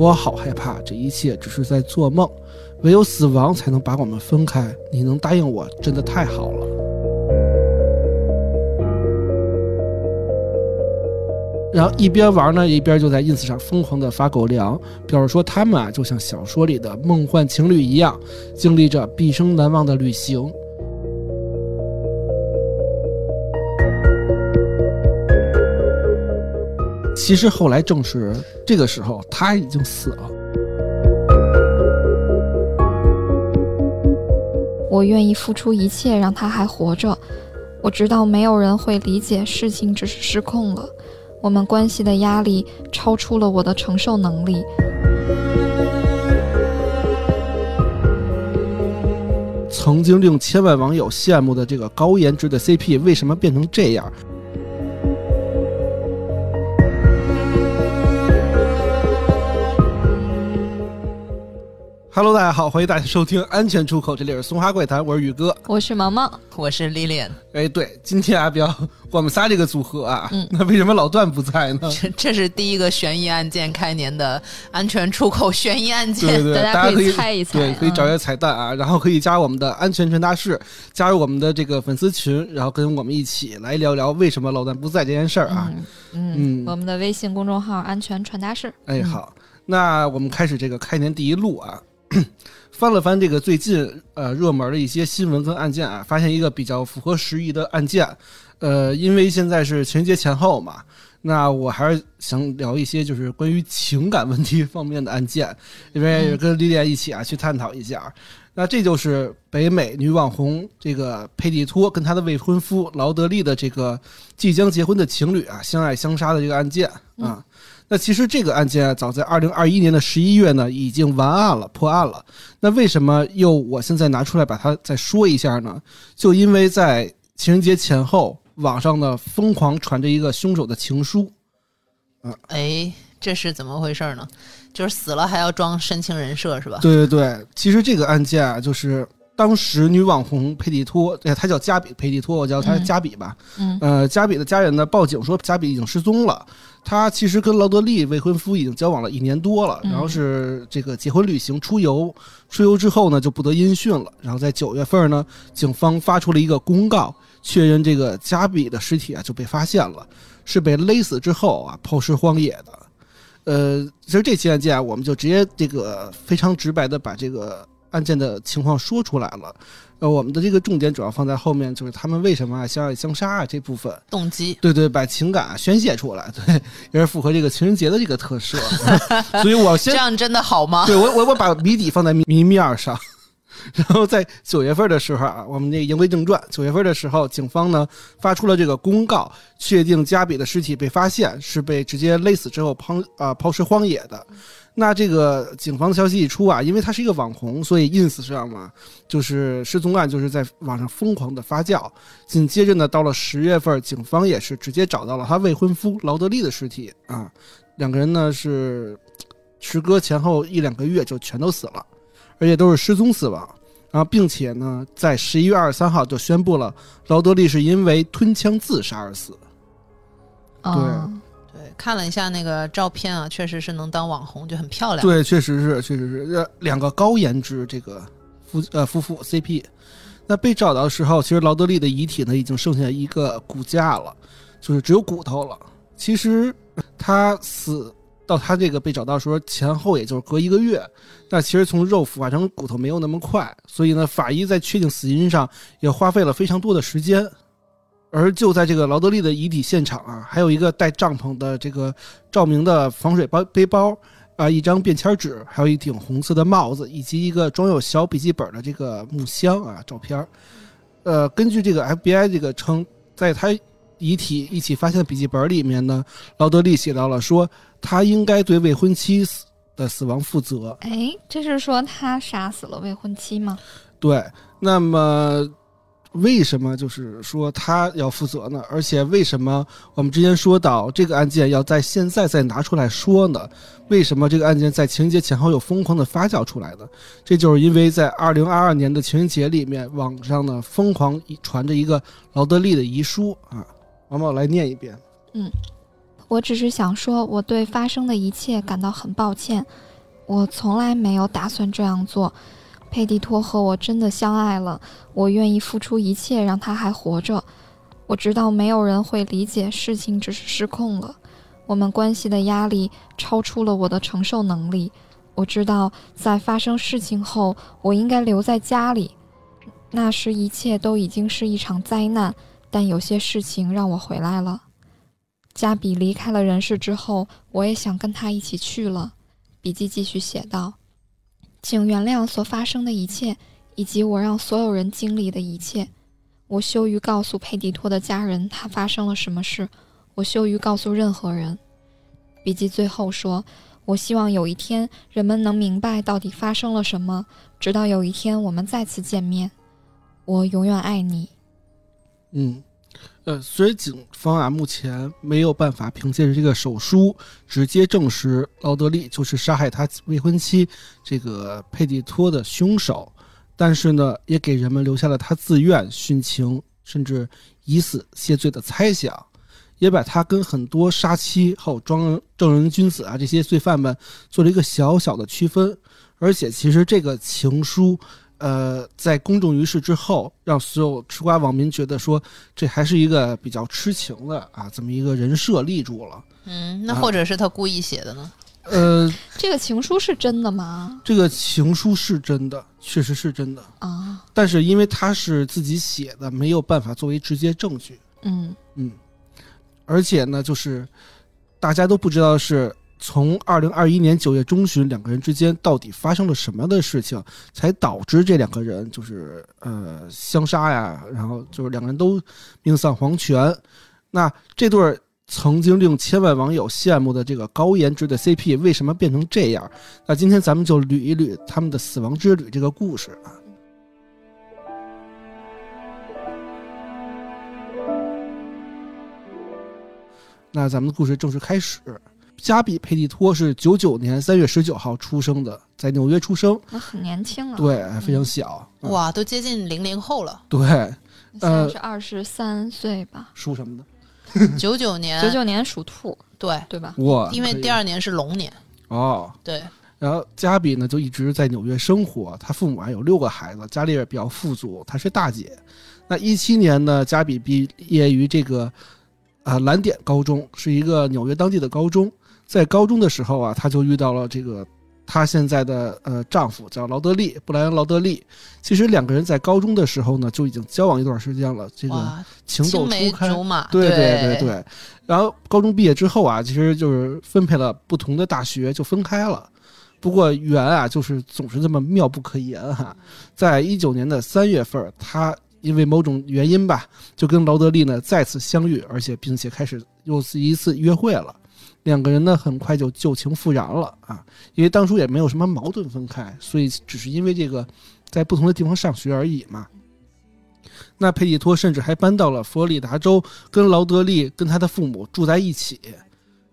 我好害怕，这一切只是在做梦，唯有死亡才能把我们分开。你能答应我，真的太好了。”然后一边玩呢，一边就在 ins 上疯狂的发狗粮，表示说他们啊就像小说里的梦幻情侣一样，经历着毕生难忘的旅行。其实后来证实，这个时候他已经死了。我愿意付出一切让他还活着。我知道没有人会理解，事情只是失控了。我们关系的压力超出了我的承受能力。曾经令千万网友羡慕的这个高颜值的 CP，为什么变成这样？Hello，大家好，欢迎大家收听《安全出口》，这里是松花怪谈，我是宇哥，我是毛毛，我是 Lilian。哎，对，今天啊，比较 我们仨这个组合啊，那为什么老段不在呢？这这是第一个悬疑案件开年的安全出口悬疑案件，对对，大家可以猜一猜，对，可以找一些彩蛋啊，然后可以加我们的安全传达室，加入我们的这个粉丝群，然后跟我们一起来聊聊为什么老段不在这件事儿啊。嗯，我们的微信公众号“安全传达室”。哎，好，那我们开始这个开年第一录啊。翻了翻这个最近呃热门的一些新闻跟案件啊，发现一个比较符合时宜的案件。呃，因为现在是情人节前后嘛，那我还是想聊一些就是关于情感问题方面的案件，因为跟莉莉一起啊去探讨一下。那这就是北美女网红这个佩蒂托跟她的未婚夫劳德利的这个即将结婚的情侣啊相爱相杀的这个案件啊。那其实这个案件早在二零二一年的十一月呢，已经完案了，破案了。那为什么又我现在拿出来把它再说一下呢？就因为在情人节前后，网上呢疯狂传着一个凶手的情书。嗯，哎，这是怎么回事呢？就是死了还要装深情人设是吧？对对对，其实这个案件啊，就是当时女网红佩蒂托，哎，她叫加比佩蒂托，我叫她加比吧。嗯。呃，加比的家人呢报警说加比已经失踪了。她其实跟劳德利未婚夫已经交往了一年多了，然后是这个结婚旅行出游，出游之后呢就不得音讯了。然后在九月份呢，警方发出了一个公告，确认这个加比的尸体啊就被发现了，是被勒死之后啊抛尸荒野的。呃，其实这起案件啊，我们就直接这个非常直白的把这个案件的情况说出来了。呃，我们的这个重点主要放在后面，就是他们为什么相爱相杀啊这部分动机。对对，把情感宣泄出来，对，也是符合这个情人节的这个特色。所以我先这样真的好吗？对我我我把谜底放在谜面上，然后在九月份的时候啊，我们那言归正传，九月份的时候，警方呢发出了这个公告，确定加比的尸体被发现是被直接勒死之后抛啊抛尸荒野的。那这个警方的消息一出啊，因为他是一个网红，所以 ins 上嘛，就是失踪案就是在网上疯狂的发酵。紧接着呢，到了十月份，警方也是直接找到了他未婚夫劳德利的尸体啊，两个人呢是时隔前后一两个月就全都死了，而且都是失踪死亡。然后并且呢，在十一月二十三号就宣布了劳德利是因为吞枪自杀而死。对。看了一下那个照片啊，确实是能当网红，就很漂亮。对，确实是，确实是，两个高颜值这个夫呃夫妇 CP。那被找到的时候，其实劳德利的遗体呢已经剩下一个骨架了，就是只有骨头了。其实他死到他这个被找到时候前后也就是隔一个月，那其实从肉腐化成骨头没有那么快，所以呢，法医在确定死因上也花费了非常多的时间。而就在这个劳德利的遗体现场啊，还有一个带帐篷的这个照明的防水包背包啊，一张便签纸，还有一顶红色的帽子，以及一个装有小笔记本的这个木箱啊，照片呃，根据这个 FBI 这个称，在他遗体一起发现的笔记本里面呢，劳德利写到了说他应该对未婚妻死的死亡负责。哎，这是说他杀死了未婚妻吗？对，那么。为什么就是说他要负责呢？而且为什么我们之前说到这个案件要在现在再拿出来说呢？为什么这个案件在情人节前后又疯狂的发酵出来呢？这就是因为在二零二二年的情人节里面，网上呢疯狂传着一个劳德利的遗书啊。毛毛来念一遍。嗯，我只是想说，我对发生的一切感到很抱歉。我从来没有打算这样做。佩蒂托和我真的相爱了，我愿意付出一切让他还活着。我知道没有人会理解，事情只是失控了。我们关系的压力超出了我的承受能力。我知道在发生事情后，我应该留在家里。那时一切都已经是一场灾难，但有些事情让我回来了。加比离开了人世之后，我也想跟他一起去了。笔记继续写道：“请原谅所发生的一切，以及我让所有人经历的一切。我羞于告诉佩蒂托的家人他发生了什么事，我羞于告诉任何人。”笔记最后说：“我希望有一天人们能明白到底发生了什么，直到有一天我们再次见面。我永远爱你。”嗯。呃，虽然警方啊目前没有办法凭借着这个手书直接证实劳德利就是杀害他未婚妻这个佩蒂托的凶手，但是呢，也给人们留下了他自愿殉情甚至以死谢罪的猜想，也把他跟很多杀妻后装正人君子啊这些罪犯们做了一个小小的区分，而且其实这个情书。呃，在公众于世之后，让所有吃瓜网民觉得说，这还是一个比较痴情的啊，这么一个人设立住了。嗯，那或者是他故意写的呢？呃，这个情书是真的吗？这个情书是真的，确实是真的啊。但是因为他是自己写的，没有办法作为直接证据。嗯嗯，而且呢，就是大家都不知道是。从二零二一年九月中旬，两个人之间到底发生了什么样的事情，才导致这两个人就是呃相杀呀？然后就是两个人都命丧黄泉。那这对曾经令千万网友羡慕的这个高颜值的 CP，为什么变成这样？那今天咱们就捋一捋他们的死亡之旅这个故事啊。那咱们的故事正式开始。加比佩蒂托是九九年三月十九号出生的，在纽约出生，那很年轻了，对，非常小，哇，都接近零零后了，对，呃，是二十三岁吧？属什么的？九九年，九九年属兔，对，对吧？哇，因为第二年是龙年，哦，对。然后加比呢，就一直在纽约生活，他父母还有六个孩子，家里也比较富足，她是大姐。那一七年呢，加比毕业于这个啊蓝点高中，是一个纽约当地的高中。在高中的时候啊，她就遇到了这个她现在的呃丈夫，叫劳德利布莱恩劳德利。其实两个人在高中的时候呢，就已经交往一段时间了，这个情窦初开。对对对对。然后高中毕业之后啊，其实就是分配了不同的大学，就分开了。不过缘啊，就是总是这么妙不可言哈。在一九年的三月份，她因为某种原因吧，就跟劳德利呢再次相遇，而且并且开始又是一次约会了。两个人呢，很快就旧情复燃了啊！因为当初也没有什么矛盾分开，所以只是因为这个，在不同的地方上学而已嘛。那佩蒂托甚至还搬到了佛罗里达州，跟劳德利跟他的父母住在一起。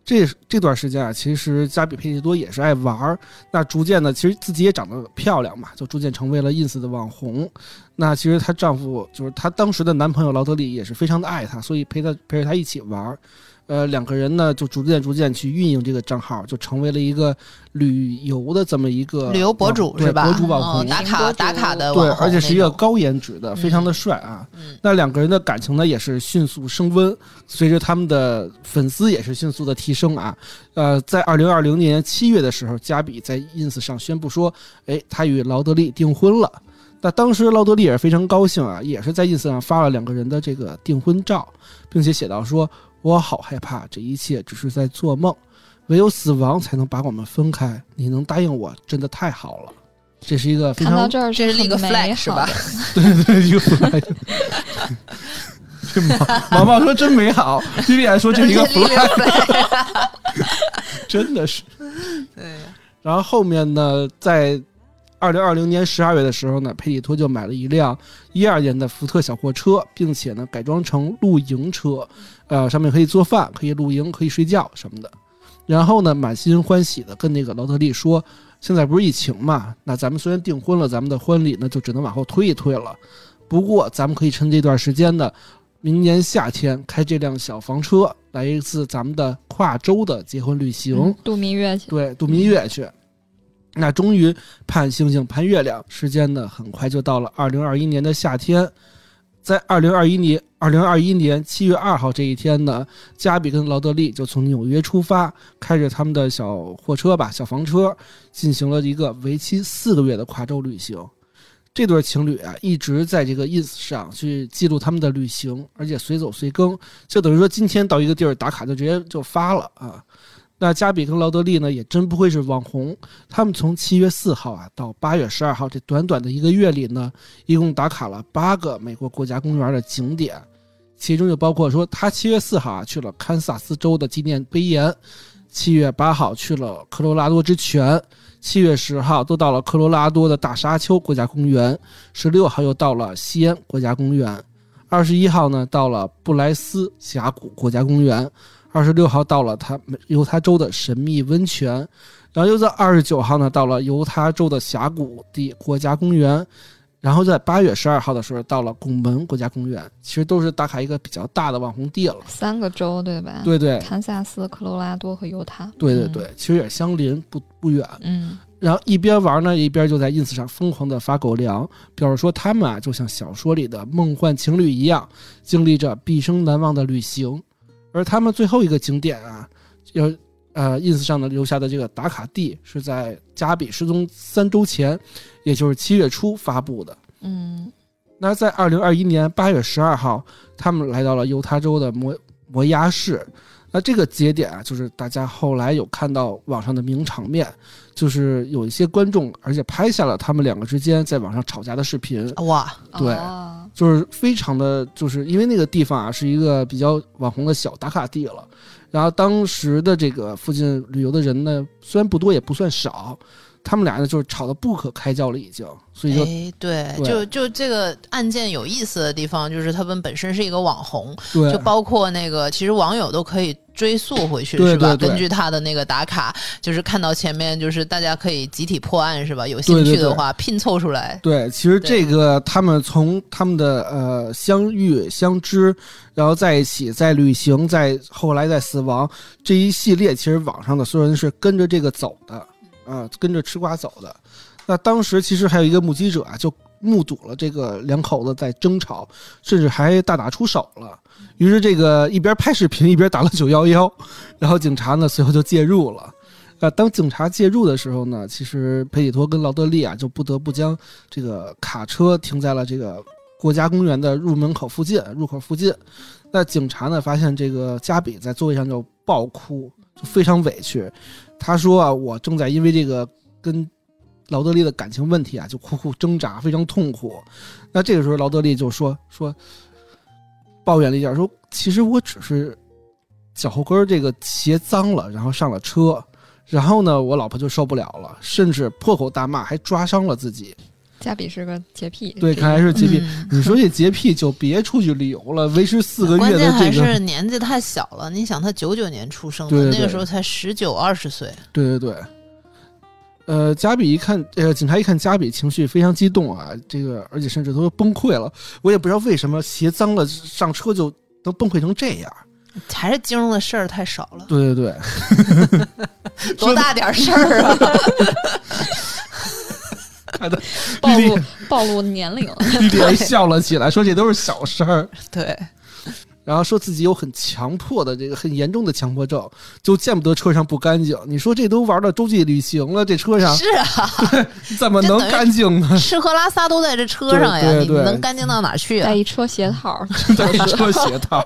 这这段时间啊，其实加比佩蒂多也是爱玩儿。那逐渐的，其实自己也长得漂亮嘛，就逐渐成为了 ins 的网红。那其实她丈夫就是她当时的男朋友劳德利，也是非常的爱她，所以陪她陪着她一起玩儿。呃，两个人呢就逐渐逐渐去运营这个账号，就成为了一个旅游的这么一个旅游博主是吧？博主网红打卡打卡的对，而且是一个高颜值的，非常的帅啊。那两个人的感情呢也是迅速升温，随着他们的粉丝也是迅速的提升啊。呃，在二零二零年七月的时候，加比在 ins 上宣布说，哎，他与劳德利订婚了。那当时劳德利也是非常高兴啊，也是在 ins 上发了两个人的这个订婚照，并且写到说。我好害怕，这一切只是在做梦，唯有死亡才能把我们分开。你能答应我，真的太好了。这是一个看到这儿，这是一个 flag 是吧？对对，一个 flag。这毛毛说真美好，莉莉还说这是一个 flag，真的是。对。然后后面呢，在。二零二零年十二月的时候呢，佩里托就买了一辆一二年的福特小货车，并且呢改装成露营车，呃，上面可以做饭、可以露营、可以睡觉什么的。然后呢，满心欢喜的跟那个劳特利说：“现在不是疫情嘛，那咱们虽然订婚了，咱们的婚礼呢就只能往后推一推了。不过咱们可以趁这段时间呢，明年夏天开这辆小房车来一次咱们的跨州的结婚旅行，度蜜月去。对，度蜜月去。”那终于盼星星盼月亮，时间呢很快就到了二零二一年的夏天。在二零二一年二零二一年七月二号这一天呢，加比跟劳德利就从纽约出发，开着他们的小货车吧，小房车，进行了一个为期四个月的跨州旅行。这对情侣啊，一直在这个 ins 上去记录他们的旅行，而且随走随更，就等于说今天到一个地儿打卡就直接就发了啊。那加比跟劳德利呢，也真不愧是网红。他们从七月四号啊到八月十二号这短短的一个月里呢，一共打卡了八个美国国家公园的景点，其中就包括说他七月四号啊去了堪萨斯州的纪念碑岩，七月八号去了科罗拉多之泉，七月十号都到了科罗拉多的大沙丘国家公园，十六号又到了西安国家公园，二十一号呢到了布莱斯峡谷国家公园。二十六号到了他犹他州的神秘温泉，然后又在二十九号呢到了犹他州的峡谷地国家公园，然后在八月十二号的时候到了拱门国家公园，其实都是打卡一个比较大的网红地了。三个州对吧？对对堪萨斯、科罗拉多和犹他。对对对，其实也相邻，不不远。嗯，然后一边玩呢，一边就在 ins 上疯狂的发狗粮，表示说他们啊就像小说里的梦幻情侣一样，经历着毕生难忘的旅行。而他们最后一个景点啊，要呃 ins 上的留下的这个打卡地是在加比失踪三周前，也就是七月初发布的。嗯，那在二零二一年八月十二号，他们来到了犹他州的摩摩崖市。那这个节点啊，就是大家后来有看到网上的名场面，就是有一些观众，而且拍下了他们两个之间在网上吵架的视频。哇，对哦就是非常的，就是因为那个地方啊是一个比较网红的小打卡地了，然后当时的这个附近旅游的人呢，虽然不多也不算少，他们俩呢就是吵得不可开交了已经，所以就哎，对，对就就这个案件有意思的地方，就是他们本身是一个网红，对就包括那个，其实网友都可以追溯回去，对是吧？根据他的那个打卡，就是看到前面，就是大家可以集体破案，是吧？有兴趣的话，拼凑出来。对，其实这个他们从他们的呃相遇、相知，然后在一起，在旅行，在后来在死亡这一系列，其实网上的所有人是跟着这个走的，啊、跟着吃瓜走的。那当时其实还有一个目击者啊，就目睹了这个两口子在争吵，甚至还大打出手了。于是这个一边拍视频一边打了九幺幺，然后警察呢随后就介入了。啊，当警察介入的时候呢，其实佩里托跟劳德利啊就不得不将这个卡车停在了这个国家公园的入门口附近、入口附近。那警察呢发现这个加比在座位上就爆哭，就非常委屈。他说啊，我正在因为这个跟劳德利的感情问题啊，就苦苦挣扎，非常痛苦。那这个时候，劳德利就说说抱怨了一下，说其实我只是脚后跟这个鞋脏了，然后上了车。然后呢，我老婆就受不了了，甚至破口大骂，还抓伤了自己。加比是个洁癖。对，看来是洁癖。嗯你说这洁癖就别出去旅游了，维持四个月的关键还，是年纪太小了。你想，他九九年出生的，对对对那个时候才十九二十岁。对对对。呃，加比一看，呃，警察一看加比情绪非常激动啊，这个而且甚至都崩溃了。我也不知道为什么鞋脏了上车就都崩溃成这样。还是金融的事儿太少了，对对对，多大点事儿啊！看的 暴露暴露年龄。丽丽还笑了起来，说这都是小事儿。对，然后说自己有很强迫的这个很严重的强迫症，就见不得车上不干净。你说这都玩到洲际旅行了，这车上是啊，怎么能干净呢？吃喝拉撒都在这车上呀，对对对你能干净到哪去啊带？一车鞋套，一车鞋套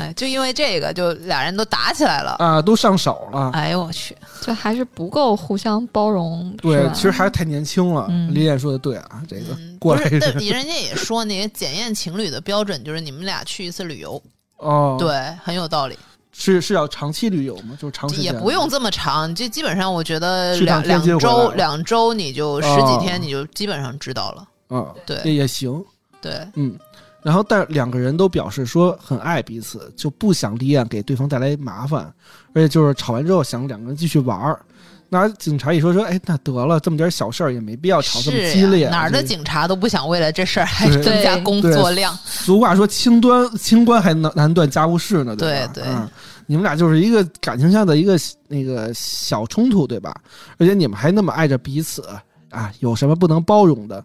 哎，就因为这个，就俩人都打起来了。啊，都上手了。哎呦我去！这还是不够互相包容。对，其实还是太年轻了。嗯李艳说的对啊，这个嗯，过来不是，但人家也说那个检验情侣的标准就是你们俩去一次旅游，哦，，对，很有道理。是是要长期旅游吗？就是长时间也不用这么长，就基本上我觉得两两周两周你就十哦几天你就基本上知道了。嗯，对也也行，对，嗯。然后，但两个人都表示说很爱彼此，就不想立案给对方带来麻烦，而且就是吵完之后想两个人继续玩儿。那警察一说说，哎，那得了，这么点小事儿也没必要吵这么激烈。呀哪儿的警察都不想为了这事儿还增加 工作量。俗话说清端清官还难难断家务事呢，吧？对对嗯，你们俩就是一个感情上的一个那个小冲突，对吧？而且你们还那么爱着彼此啊，有什么不能包容的？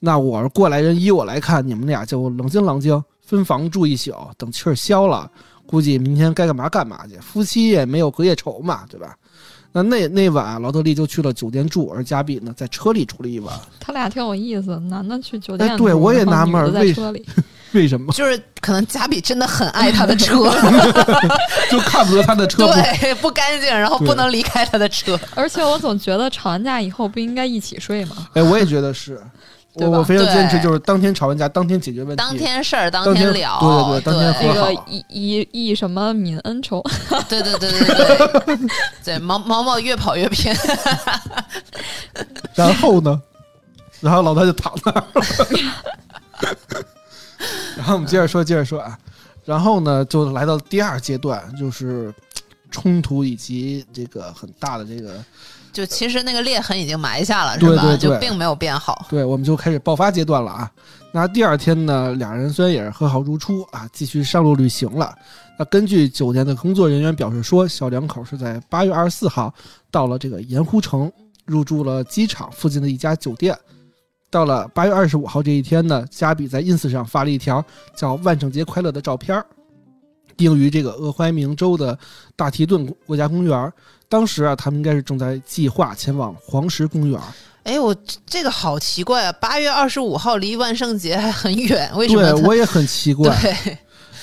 那我是过来人，依我来看，你们俩就冷静冷静，分房住一宿，等气儿消了，估计明天该干嘛干嘛去。夫妻也没有隔夜仇嘛，对吧？那那那晚，劳德利就去了酒店住，而加比呢，在车里住了一晚。他俩挺有意思，男的去酒店，哎对我也纳闷儿为在车里。为什么？就是可能贾比真的很爱他的车，就看不得他的车不 对，不干净，然后不能离开他的车。而且我总觉得吵完架以后不应该一起睡吗？哎，我也觉得是，我我非常坚持，就是当天吵完架，当天解决问题。当天事儿当当天聊，对对对当天那和好个以以以什么泯恩仇？对对对对对 对，对毛毛毛越跑越偏。然后呢，然后老大就躺那儿了。然后我们接着说，接着说啊，然后呢，就来到第二阶段，就是冲突以及这个很大的这个，就其实那个裂痕已经埋下了，是吧？对对对就并没有变好。对，我们就开始爆发阶段了啊。那第二天呢，俩人虽然也是和好如初啊，继续上路旅行了。那根据酒店的工作人员表示说，小两口是在八月二十四号到了这个盐湖城，入住了机场附近的一家酒店。到了八月二十五号这一天呢，加比在 ins 上发了一条叫“万圣节快乐”的照片儿，定于这个俄亥明州的大提顿国家公园。当时啊，他们应该是正在计划前往黄石公园。哎，我这个好奇怪啊！八月二十五号离万圣节还很远，为什么？对我也很奇怪。对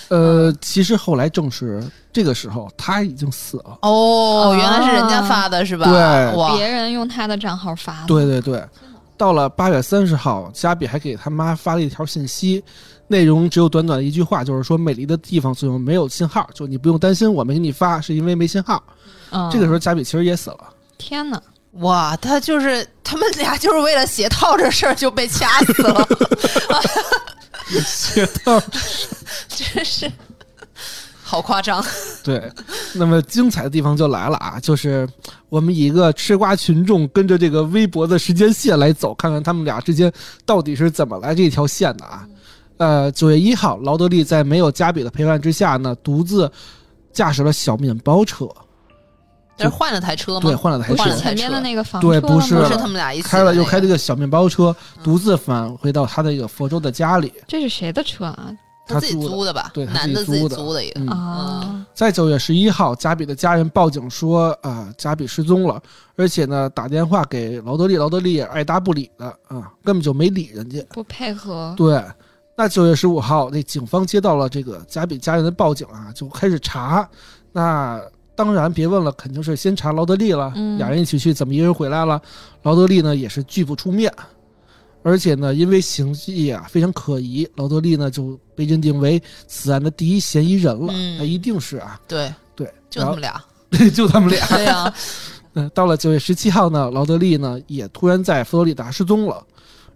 呃，其实后来证实，这个时候他已经死了。哦，啊原来是人家发的是吧？对，别人用他的账号发的。对对对，到了八月三十号，加比还给他妈发了一条信息，内容只有短短的一句话，就是说美丽的地方最后没有信号，就你不用担心，我没给你发是因为没信号。嗯，这个时候，加比其实也死了。天哪！哇，他就是他们俩就是为了鞋套这事儿就被掐死了，鞋套真是好夸张。对，那么精彩的地方就来了啊，就是我们以一个吃瓜群众跟着这个微博的时间线来走，看看他们俩之间到底是怎么来这条线的啊。呃，九月一号，劳德利在没有加比的陪伴之下呢，独自驾驶了小面包车，这是换了台车吗？对，换了台车，换了前面的那个房车对不是不是他们俩一起开了又开这的个小面包车，独自返回到他的一个佛州的家里。这是谁的车啊？他自己租的吧？对男的自己租的租的一个。嗯啊，在九月十一号，加比的家人报警说，啊、加比失踪了，而且呢，打电话给劳德利，劳德利也爱答不理的啊，根本就没理人家。不配合。对，那九月十五号，那警方接到了这个加比家人的报警啊，就开始查。那当然别问了，肯定是先查劳德利了。嗯俩人一起去，怎么一个人回来了？劳德利呢也是拒不出面，而且呢，因为行迹啊非常可疑，劳德利呢就被认定为此案的第一嫌疑人了。嗯那一定是啊，对，对，就他们俩。就他们俩。对呀，嗯，到了九月十七号呢，劳德利呢也突然在佛罗里达失踪了。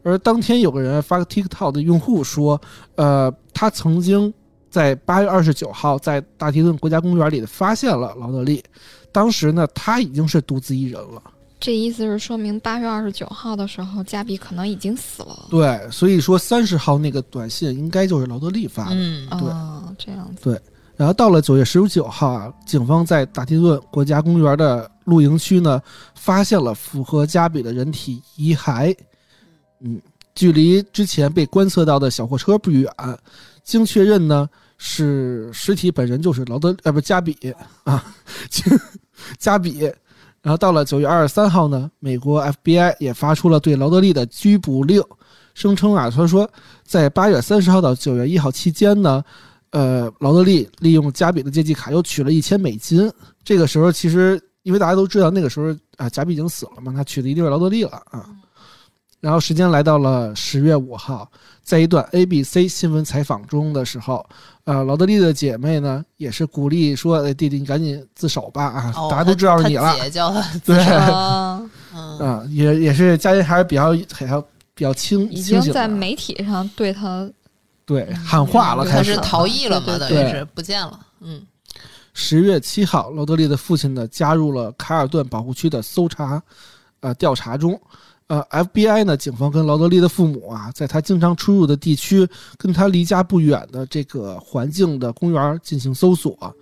而当天有个人发个 TikTok 的用户说，呃，他曾经在八月二十九号在大提顿国家公园里发现了劳德利，当时呢他已经是独自一人了。这意思是说明八月二十九号的时候，加比可能已经死了。对，所以说三十号那个短信应该就是劳德利发的。嗯，对啊，这样子。对然后到了九月十九号啊，警方在大提顿国家公园的露营区呢，发现了符合加比的人体遗骸。嗯，距离之前被观测到的小货车不远。经确认呢，是尸体本人就是劳德呃不加比啊，加比。然后到了九月二十三号呢，美国 FBI 也发出了对劳德利的拘捕令，声称啊，他说在八月三十号到九月一号期间呢，呃，劳德利利用加比的借记卡又取了一千美金。这个时候其实因为大家都知道那个时候啊，加比已经死了嘛，他取的一定是劳德利了啊。然后时间来到了十月五号，在一段 ABC 新闻采访中的时候，呃，劳德利的姐妹呢也是鼓励说：“哎，弟弟你赶紧自首吧啊，哦大家都知道是你了。他姐叫他自对首啊，嗯，啊，也也是家人还是比较还要比较清已经在媒体上对他对喊话了，他是开始逃逸了嘛，对于是不见了。嗯，十月七号，劳德利的父亲呢加入了卡尔顿保护区的搜查，呃调查中。呃，FBI 呢，警方跟劳德利的父母啊，在他经常出入的地区，跟他离家不远的这个环境的公园进行搜索。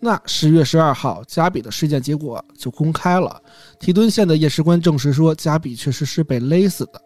那十月十二号，加比的尸检结果就公开了。提敦县的验尸官证实说，加比确实是被勒死的。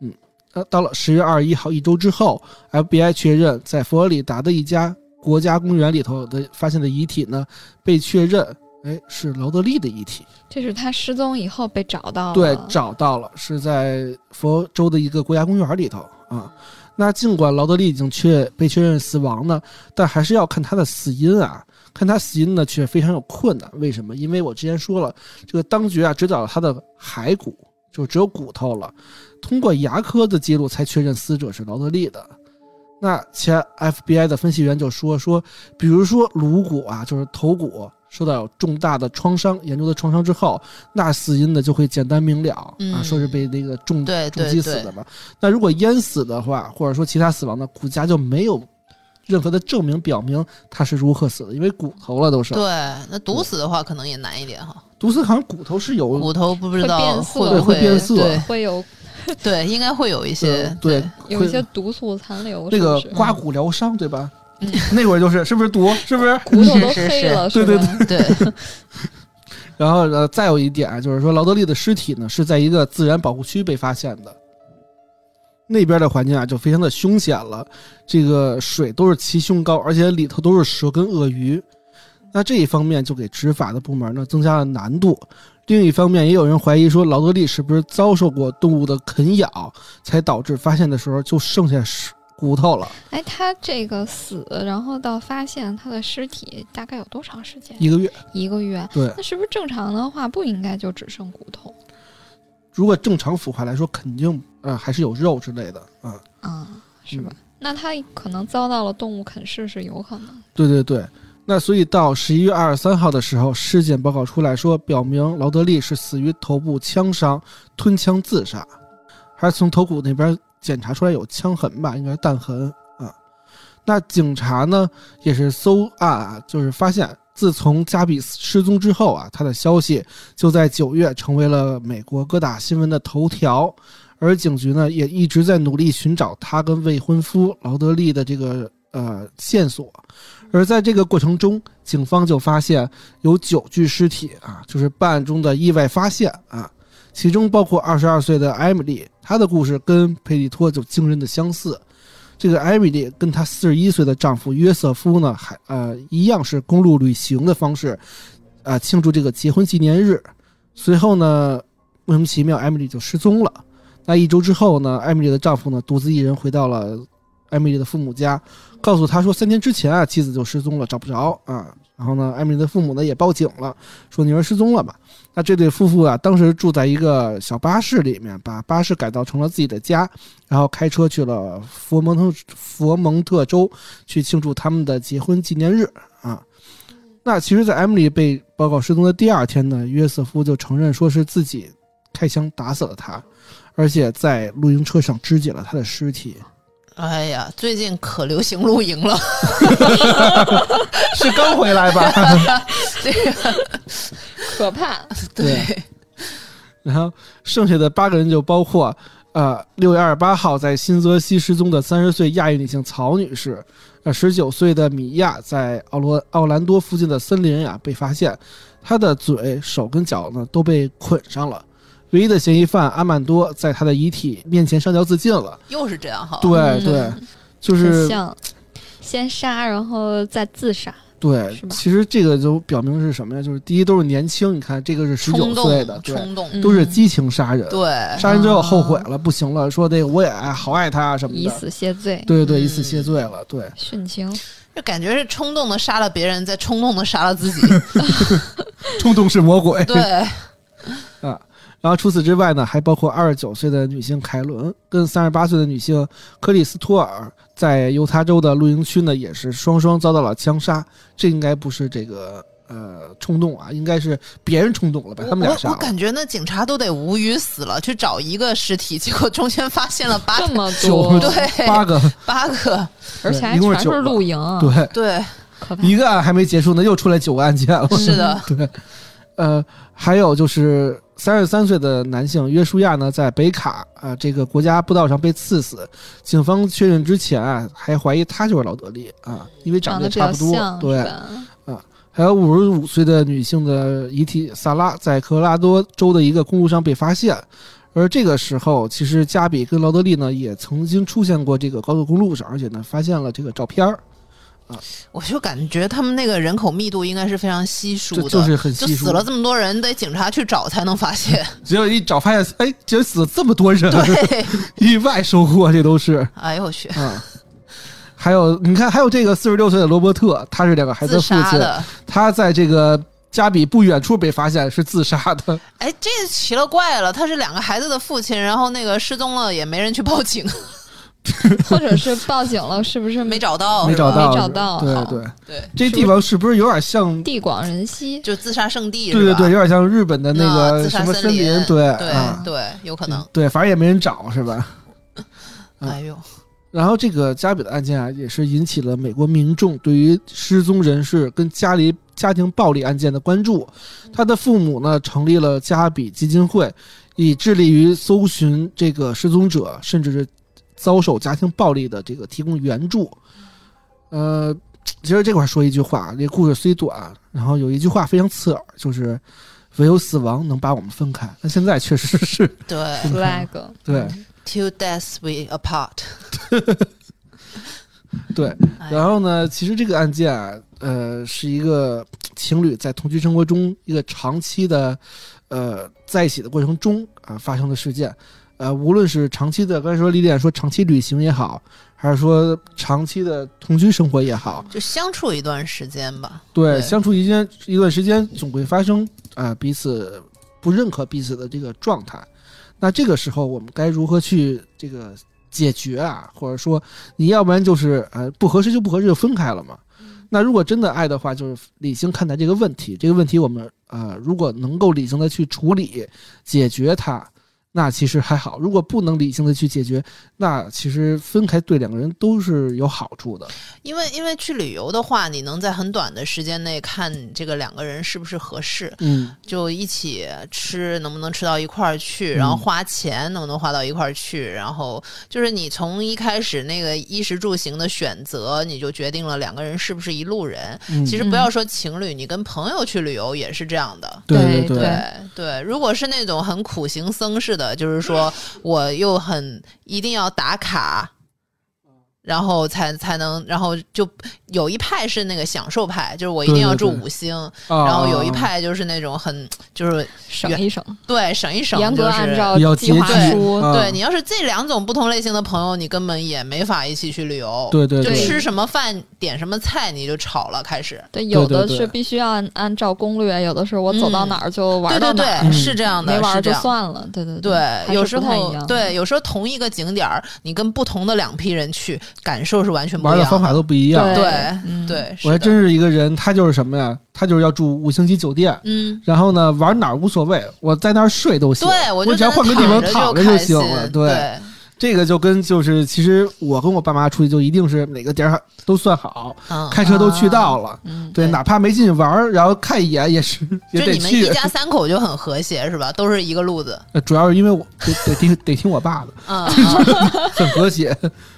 嗯，呃，到了十月二十一号，一周之后，FBI 确认在佛罗里达的一家国家公园里头的发现的遗体呢，被确认，哎，是劳德利的遗体。这是他失踪以后被找到了，对，找到了，是在佛州的一个国家公园里头啊。那尽管劳德利已经确被确认死亡呢，但还是要看他的死因啊。看他死因呢，却非常有困难。为什么？因为我之前说了，这个当局啊只找到他的骸骨，就只有骨头了。通过牙科的记录才确认死者是劳德利的。那前 FBI 的分析员就说说，比如说颅骨啊，就是头骨受到重大的创伤，严重的创伤之后，那死因呢就会简单明了啊，说是被那个重重击死的嘛。那如果淹死的话，或者说其他死亡的骨架就没有。任何的证明表明他是如何死的，因为骨头了都是。对，那毒死的话可能也难一点哈。毒死好像骨头是有骨头不知道会会变色，会有对，应该会有一些对，有一些毒素残留。那个刮骨疗伤对吧？那会儿就是是不是毒？是不是 骨头都 黑了？对对对对。然后呃，再有一点就是说，劳德利的尸体呢是在一个自然保护区被发现的。那边的环境啊，就非常的凶险了。这个水都是齐胸高，而且里头都是蛇跟鳄鱼。那这一方面就给执法的部门呢增加了难度。另一方面，也有人怀疑说，劳德利是不是遭受过动物的啃咬，才导致发现的时候就剩下骨头了？哎，他这个死，然后到发现他的尸体大概有多长时间？一个月。一个月。对。那是不是正常的话，不应该就只剩骨头？如果正常腐化来说，肯定呃还是有肉之类的啊啊，是吧？那他可能遭到了动物啃噬是有可能。对对对，那所以到十一月二十三号的时候，尸检报告出来说，表明劳德利是死于头部枪伤，吞枪自杀，还是从头骨那边检查出来有枪痕吧？应该是弹痕啊。那警察呢也是搜啊，就是发现。自从加比失踪之后啊，他的消息就在九月成为了美国各大新闻的头条，而警局呢也一直在努力寻找他跟未婚夫劳德利的这个呃线索，而在这个过程中，警方就发现有九具尸体啊，就是办案中的意外发现啊，其中包括二十二岁的艾米丽，她的故事跟佩蒂托就惊人的相似。这个艾米丽跟她四十一岁的丈夫约瑟夫呢，还呃一样是公路旅行的方式，啊庆祝这个结婚纪念日。随后呢，莫名其妙，艾米丽就失踪了。那一周之后呢，艾米丽的丈夫呢独自一人回到了艾米丽的父母家，告诉她说三天之前啊妻子就失踪了，找不着啊。然后呢，艾米丽的父母呢也报警了，说女儿失踪了嘛。那这对夫妇啊，当时住在一个小巴士里面，把巴士改造成了自己的家，然后开车去了佛蒙特佛蒙特州去庆祝他们的结婚纪念日啊。那其实，在艾米丽被报告失踪的第二天呢，约瑟夫就承认说是自己开枪打死了她，而且在露营车上肢解了她的尸体。哎呀，最近可流行露营了，是刚回来吧？这个可怕。对，然后剩下的八个人就包括，呃，六月二十八号在新泽西失踪的三十岁亚裔女性曹女士，呃，十九岁的米娅在奥罗奥兰多附近的森林呀被发现，她的嘴、手跟脚呢都被捆上了。唯一的嫌疑犯阿曼多在他的遗体面前上吊自尽了，又是这样哈？对对，就是像先杀，然后再自杀。对，其实这个就表明是什么呀？就是第一都是年轻，你看这个是十九岁的，冲动都是激情杀人。对，杀人之后后悔了，不行了，说这个我也爱好爱他什么的，以死谢罪。对对，以死谢罪了。对，殉情，就感觉是冲动的杀了别人，再冲动的杀了自己。冲动是魔鬼。对，啊。然后除此之外呢，还包括二十九岁的女性凯伦跟三十八岁的女性克里斯托尔，在犹他州的露营区呢，也是双双遭到了枪杀。这应该不是这个呃冲动啊，应该是别人冲动了，把他们俩杀了。我感觉那警察都得无语死了，去找一个尸体，结果中间发现了八这么多，对，八个，八个，而且还全是露营，对对。可怕。一个案还没结束呢，又出来九个案件了。是的，对，呃，还有就是三十三岁的男性约书亚呢，在北卡啊、这个国家步道上被刺死，警方确认之前啊，还怀疑他就是劳德利啊，因为长长得也差不多。对啊，还有五十五岁的女性的遗体萨拉，在科罗拉多州的一个公路上被发现。而这个时候，其实加比跟劳德利呢也曾经出现过这个高速公路上，而且呢发现了这个照片儿，我就感觉他们那个人口密度应该是非常稀疏的，就就是很稀疏死了这么多人，得警察去找才能发现。只有一找发现，哎，竟然死了这么多人，对，意外收获，这都是。哎呦我去，啊，还有你看，还有这个四十六岁的罗伯特，他是两个孩子的父亲，的。他在这个加比不远处被发现是自杀的。哎，这奇了怪了，他是两个孩子的父亲，然后那个失踪了，也没人去报警，或者是报警了，是不是没找到，没找到，没找到对对，对，这地方是不是有点像？地广人稀？就自杀圣地，对对对，有点像日本的那那个自杀什么森林，对对啊，对，有可能。对，反正也没人找，是吧？嗯 哎呦，然后这个加比的案件啊，也是引起了美国民众对于失踪人士跟家里家庭暴力案件的关注。他的父母呢，成立了加比基金会，以致力于搜寻这个失踪者，甚至是遭受家庭暴力的这个提供援助。呃，其实这块儿说一句话，这故事虽短，然后有一句话非常刺耳，就是唯有死亡能把我们分开。那现在确实是对 flag，对。，till death we apart。对，哎 然后呢，其实这个案件啊，呃，是一个情侣在同居生活中一个长期的，呃，在一起的过程中啊、发生的事件。呃，无论是长期的，刚才说李典说长期旅行也好，还是说长期的同居生活也好，就相处一段时间吧。对，对相处一间一段时间，总会发生啊、彼此不认可彼此的这个状态。那这个时候，我们该如何去这个解决啊？或者说，你要不然就是呃不合适就不合适就分开了嘛。那如果真的爱的话，就是理性看待这个问题。这个问题我们呃，如果能够理性的去处理解决它，那其实还好；如果不能理性的去解决，那其实分开对两个人都是有好处的。因为因为去旅游的话，你能在很短的时间内看这个两个人是不是合适，嗯，就一起吃能不能吃到一块儿去，嗯然后花钱能不能花到一块儿去，然后就是你从一开始那个衣食住行的选择，你就决定了两个人是不是一路人。嗯其实不要说情侣，你跟朋友去旅游也是这样的。对对对对对，如果是那种很苦行僧似的，就是说我又很一定要打卡，然后才才能，然后就有一派是那个享受派，就是我一定要住对对对五星，啊然后有一派就是那种很就是省一省，对省一省，严格按照计划节书。啊对你要是这两种不同类型的朋友，你根本也没法一起去旅游。就对对对吃什么饭点什么菜你就吵了，开始。对，有的是必须要按按照攻略，有的是我走到哪儿就玩对对到哪儿，对，嗯是这样的，没玩就是这样。算了。对对对，有时。候对，有时候同一个景点儿，你跟不同的两批人去，感受是完全不一样玩的方法都不一样。对对嗯对，我还真是一个人，他就是什么呀？他就是要住五星级酒店，嗯，然后呢玩哪儿无所谓，我在那儿睡都行。对，就我只要换个地方躺躺着就行了。对，对这个就跟就是其实我跟我爸妈出去就一定是哪个点儿都算好，嗯，开车都去到了。嗯，对，对哪怕没进去玩儿，然后看一眼也是 也得就你们一去。家三口就很和谐是吧？都是一个路子，呃主要是因为我得得听得听我爸的，嗯，嗯很和谐，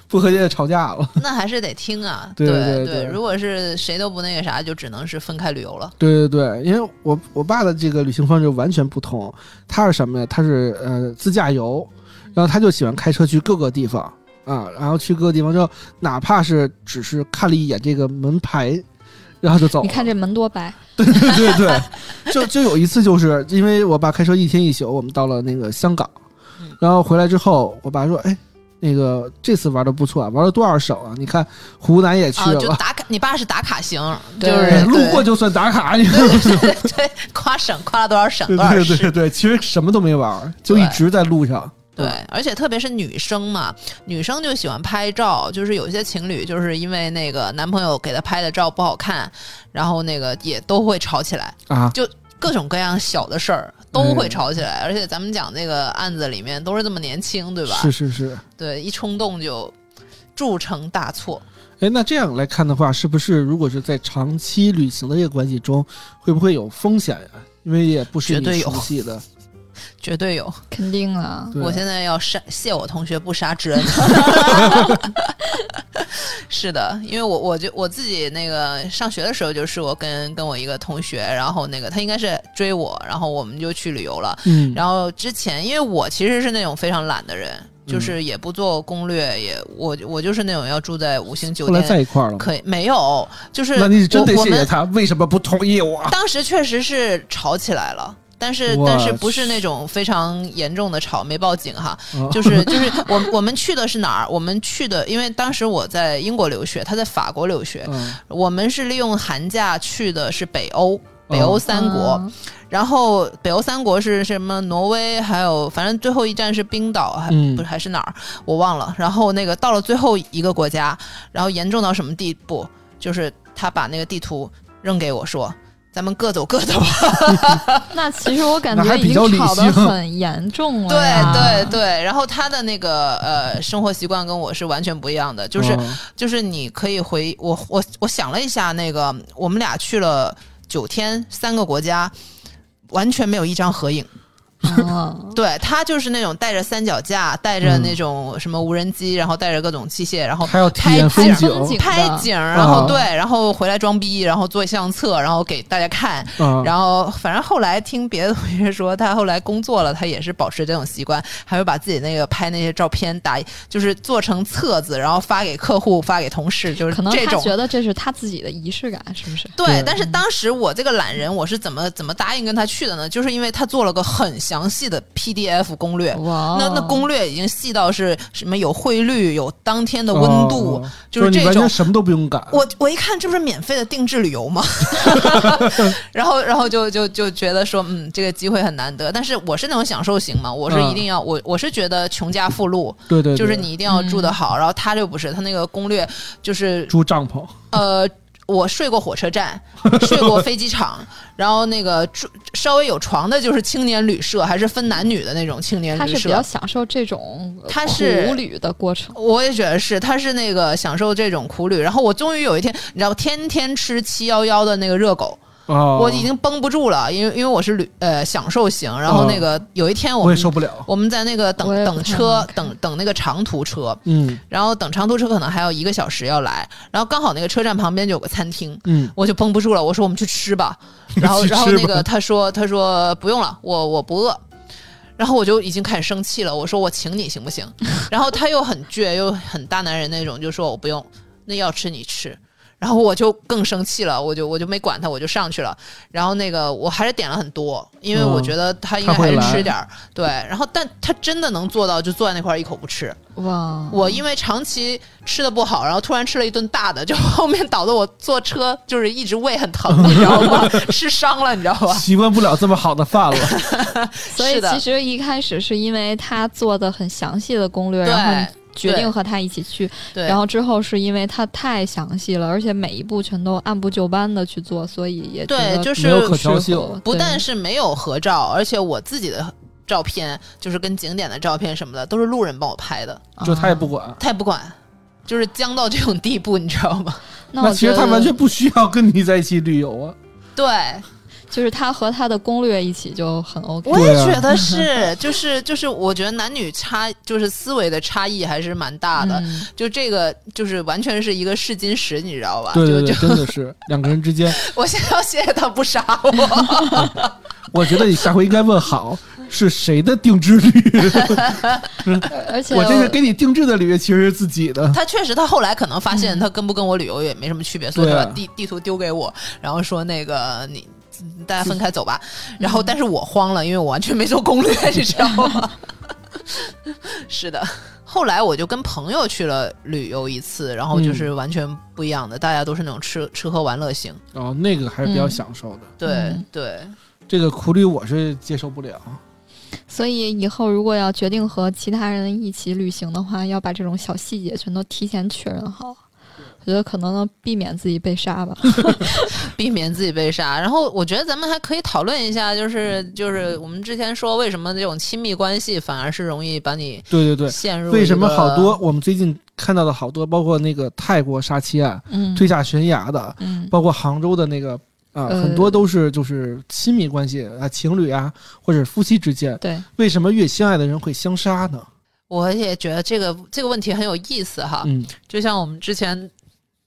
不和谐就吵架了。那还是得听啊。对对对对如果是谁都不那个啥，就只能是分开旅游了。对对对，因为我我爸的这个旅行方式完全不同，他是什么呀？他是呃自驾游，然后他就喜欢开车去各个地方啊，然后去各个地方之后，哪怕是只是看了一眼这个门牌，然后就走了。你看这门多白，对对对，就就有一次，就是因为我爸开车一天一宿，我们到了那个香港嗯，然后回来之后，我爸说：“哎，那个这次玩的不错啊，玩了多少省啊？你看湖南也去啊，了，就打卡，你爸是打卡型，就对是哎路过就算打卡，你？对对，夸省夸了多少省对多少市对对，对，其实什么都没玩，就一直在路上。对，而且特别是女生嘛，女生就喜欢拍照，就是有些情侣就是因为那个男朋友给她拍的照不好看，然后那个也都会吵起来，啊，就各种各样小的事儿都会吵起来。而且咱们讲那个案子里面都是这么年轻，对吧？是是是。对，一冲动就铸成大错。哎，那这样来看的话，是不是如果是在长期旅行的这个关系中，会不会有风险呀？因为也不是绝对熟悉的。绝对有。肯定啊，我现在要杀谢我同学不杀之恩。是的，因为我我就我自己那个上学的时候，就是我跟跟我一个同学，然后那个他应该是追我，然后我们就去旅游了。嗯，然后之前因为我其实是那种非常懒的人，嗯就是也不做攻略，也我我就是那种要住在五星酒后来在店。一块儿了？可以没有，就是那你真得谢谢他，为什么不同意我？当时确实是吵起来了，但是但是不是那种非常严重的吵，没报警哈，啊就是就是我我们去的是哪儿？我们去的，因为当时我在英国留学，他在法国留学，嗯我们是利用寒假去的是北欧。北欧三国，嗯然后北欧三国是什么？挪威，还有反正最后一站是冰岛，还、嗯不是还是哪儿？我忘了。然后那个到了最后一个国家，然后严重到什么地步？就是他把那个地图扔给我说：“咱们各走各的吧。”那其实我感觉已经吵得很严重了对。对对，然后他的那个呃生活习惯跟我是完全不一样的，就是、嗯就是你可以回我我我想了一下，那个我们俩去了九天三个国家，完全没有一张合影。嗯对他就是那种带着三脚架，带着嗯那种什么无人机，然后带着各种器械，然后还要拍风景拍风景拍景，然后啊对，然后回来装逼，然后做相册，然后给大家看。啊，然后，反正后来听别的同学说，他后来工作了，他也是保持这种习惯，还会把自己那个拍那些照片打，就是做成册子，然后发给客户、发给同事，就是可能他这种。觉得这是他自己的仪式感，是不是？对对，但是当时我这个懒人，我是怎么怎么答应跟他去的呢？就是因为他做了个很详细的 PDF 攻略，哇，那那攻略已经细到是什么有汇率、有当天的温度，哦就是这种什么都不用改。我我一看，这不是免费的定制旅游吗？然后然后就就就觉得说，嗯，这个机会很难得。但是我是那种享受型嘛，我是一定要、我我是觉得穷家富路，对对，对就是你一定要住得好。然后他就不是，他那个攻略就是住帐篷，呃。我睡过火车站，睡过飞机场，然后那个住稍微有床的，就是青年旅社，还是分男女的那种青年旅社他是比较。享受这种他是苦旅的过程。我也觉得是，他是那个享受这种苦旅。然后我终于有一天，你知道，天天吃七幺幺的那个热狗，哦，我已经绷不住了，因为因为我是旅呃享受型。然后那个有一天我们我也受不了。我们在那个等等车等等那个长途车，嗯然后等长途车可能还要一个小时要来，然后刚好那个车站旁边就有个餐厅，嗯，我就绷不住了，我说我们去吃吧。然后然后那个他说他说不用了，我我不饿。然后我就已经开始生气了，我说我请你行不行？然后他又很倔又很大男人那种，就说我不用，那要吃你吃。然后我就更生气了，我就我就没管他，我就上去了。然后那个我还是点了很多，因为我嗯觉得他应该还是吃点儿。对，然后但他真的能做到，就坐在那块儿一口不吃。哇，我因为长期吃的不好，然后突然吃了一顿大的，就 后面导致我坐车就是一直胃很疼，你知道吗？吃伤了，你知道吧？习惯不了这么好的饭了。所以其实一开始是因为他做的很详细的攻略，对然后你决定和他一起去，然后之后是因为他太详细了，而且每一步全都按部就班的去做，所以也对就是没有可调适合性不但是没有合照，而且我自己的照片，就是跟景点的照片什么的，都是路人帮我拍的，就他也啊不管。他也不管。就是僵到这种地步，你知道吗？那我其实他完全不需要跟你在一起旅游啊。对，就是他和他的攻略一起就很 OK。我也觉得是，就 是就是，我觉得男女差就是思维的差异还是蛮大的。嗯就这个就是完全是一个试金石，你知道吧？对对对，就就真的是 两个人之间，我现在要谢谢他不杀我。我觉得你下回应该问好是谁的定制旅。而且我这是给你定制的旅，其实是自己的。他确实，他后来可能发现他跟不跟我旅游也没什么区别，所以把地地图丢给我，然后说那个你大家分开走吧。然后，但是我慌了，因为我完全没做攻略，你知道吗？是的。后来我就跟朋友去了旅游一次，然后就是完全不一样的，大家都是那种吃吃喝玩乐型。哦，那个还是比较嗯享受的。对、嗯对，这个苦旅我是接受不了。所以以后如果要决定和其他人一起旅行的话，要把这种小细节全都提前确认好。觉得可能能避免自己被杀吧。避免自己被杀。然后我觉得咱们还可以讨论一下，就是就是我们之前说为什么这种亲密关系反而是容易把你对对对，陷入为什么好多我们最近看到的好多，包括那个泰国杀妻案嗯推下悬崖的，嗯，包括杭州的那个啊，呃很多都是就是亲密关系啊，情侣啊，或者夫妻之间，对，为什么越相爱的人会相杀呢？我也觉得这个这个问题很有意思哈，嗯，就像我们之前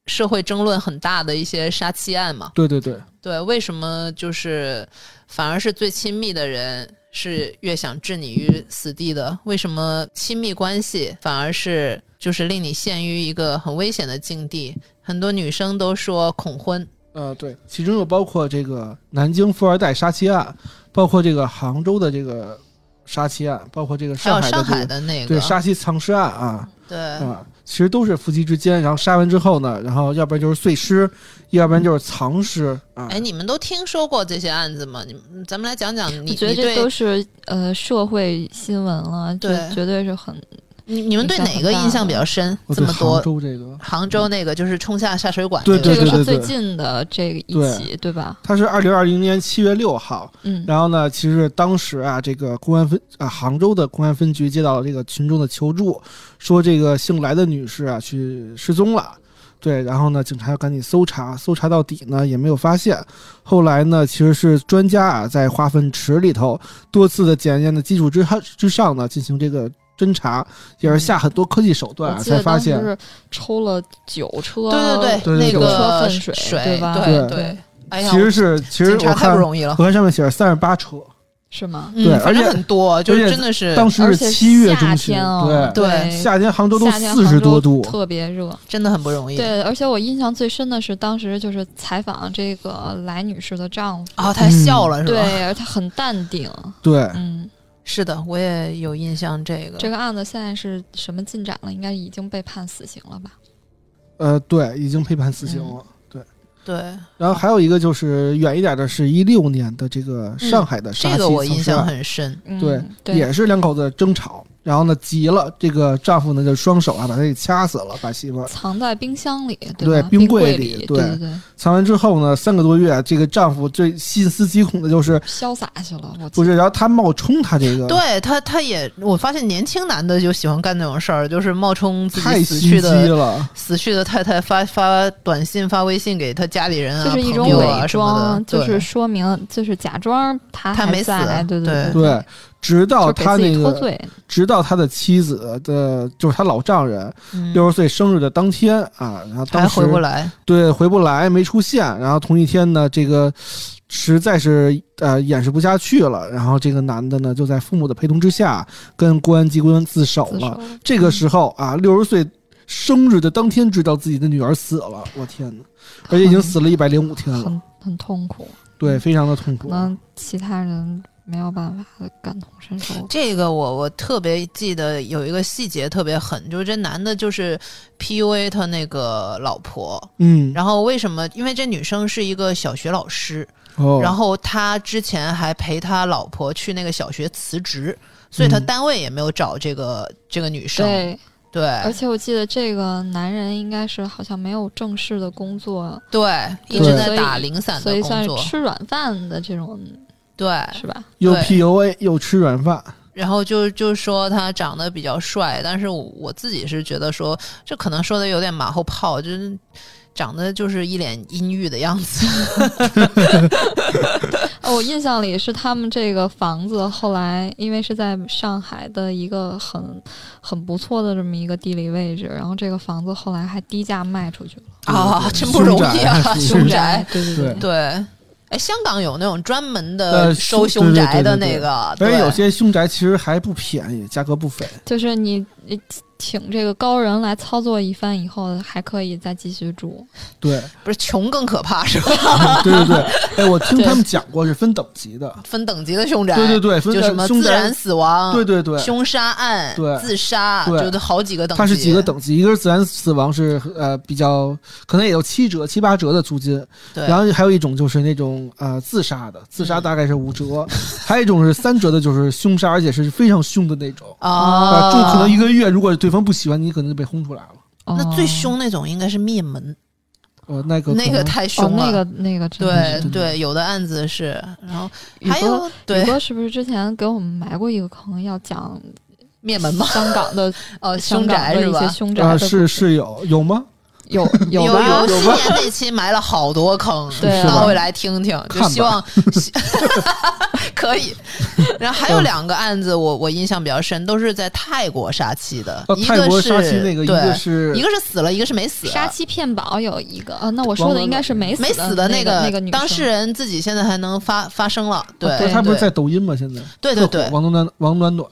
社会争论很大的一些杀妻案嘛，对对对，对，为什么就是反而是最亲密的人是越想置你于死地的？为什么亲密关系反而是就是令你陷于一个很危险的境地？很多女生都说恐婚，呃对，其中又包括这个南京富二代杀妻案，包括这个杭州的这个杀妻案，包括这个上海海的这个的那个。对杀妻藏尸案啊对啊，其实都是夫妻之间，然后杀完之后呢，然后要不然就是碎尸，要不然就是藏尸啊。哎，你们都听说过这些案子吗？你们咱们来讲讲你我觉得这都是呃社会新闻了，这对绝对是很你你们对哪个印象比较深？这么多杭州这个，杭州那个就是冲下下水管对对对，这个是最近的这个一对起，对吧？它是二零二零年七月六号，嗯，然后呢，其实当时啊，这个公安分啊，杭州的公安分局接到了这个群众的求助，说这个姓来的女士啊去失踪了。对，然后呢，警察要赶紧搜查，搜查到底呢也没有发现。后来呢，其实是专家啊在化粪池里头多次的检验的基础之上之上呢进行这个侦查，也是下很多科技手段才发现。是抽了九车，对对对对那个车粪水，水吧？对对。哎呀，其实是其实我看太不容易了我，看上面写着三十八车，是吗？对而且很多，就真的是当时是而且七月中旬，天哦，对，对夏天杭州都四十多度，特别热。真的很不容易。对，而且我印象最深的是当时就是采访这个来女士的丈夫，啊，他笑了是吧？对，而且很淡定。对，嗯，是的，我也有印象这个。这个案子现在是什么进展了？应该已经被判死刑了吧？呃，对，已经被判死刑了。对，对然后还有一个就是远一点的，是一六年的这个上海的杀妻这个我印象很深。嗯、对对，也是两口子争吵，然后呢急了，这个丈夫呢就双手啊把他给掐死了，把媳妇儿。藏在冰箱里，对吧？冰冰柜里，对对。对对，藏完之后呢，三个多月，这个丈夫最细思极恐的就是潇洒去了，我不是，然后他冒充他这个对他，他也我发现年轻男的就喜欢干那种事儿，就是冒充自太己死心机去的了，死去的太太发发短信、发微信给他家里人啊、就是一种朋友伪啊什么的装，，就是说明就是假装他还他没死对对。对，直到他那个，直到他的妻子的，就是他老丈人嗯六十岁生日的当天啊，然后当还时回不来。对，回不来，没出现。然后同一天呢，这个实在是呃掩饰不下去了，然后这个男的呢就在父母的陪同之下跟公安机关自首了。首这个时候啊，六十岁生日的当天知道自己的女儿死了，我天哪！而且已经死了一百零五天了，很很痛苦，对，非常的痛苦可。能其他人没有办法感同身受。这个我我特别记得有一个细节特别狠，就是这男的就是 PUA 他那个老婆，嗯，然后为什么？因为这女生是一个小学老师，哦，然后他之前还陪他老婆去那个小学辞职，所以他嗯单位也没有找这个这个女生。对，对而且我记得这个男人应该是好像没有正式的工作，对，一直在打零散的所以算是的工作。吃软饭的这种，对，是吧？又对 PUA 又吃软饭，然后就就说他长得比较帅，但是我我自己是觉得说，这可能说的有点马后炮，就是长得就是一脸阴郁的样子。哦，我印象里是他们这个房子后来因为是在上海的一个很很不错的这么一个地理位置，然后这个房子后来还低价卖出去了。啊，对真不容易啊，凶宅凶宅。对对对对，哎，香港有那种专门的呃收凶凶宅的那个，而对且有些凶宅其实还不便宜，价格不菲。就是你你请这个高人来操作一番以后，还可以再继续住。对，不是穷更可怕是吧？对 对对。哎，我听他们讲过是分等级的，分等级的凶宅，对对对，分就什么凶宅自然死亡，对对对，凶杀案，对。自杀，对。就得好几个等级。它是几个等级，一个是自然死亡是呃比较可能也有七折七八折的租金，对，然后还有一种就是那种呃自杀的，自杀大概是五折，还有一种是三折的，就是凶杀，而且是非常凶的那种。啊，啊，住可能一个月，如果对方不喜欢你，可能就被轰出来了。那最凶那种应该是灭门，呃，那个那个太凶了。那个那个真的对对，有的案子是，然后还宇哥有对宇哥是不是之前给我们埋过一个坑，要讲灭门吗？香港的呃，凶宅是吧？啊，凶宅啊是是有有吗？有 有有吧有，新年那期埋了好多坑，对啊倒回来听听，就希望 可以。然后还有两个案子，我我印象比较深，都是在泰国杀妻的，哦，一个泰国杀妻是那个，一对个是一个是死了，一个是没死。杀妻骗保有一个啊，那我说的应该是没没死的那个那个女当事人自己现在还能发发声了，对对他不是对在抖音吗？现在对对对王暖王暖暖，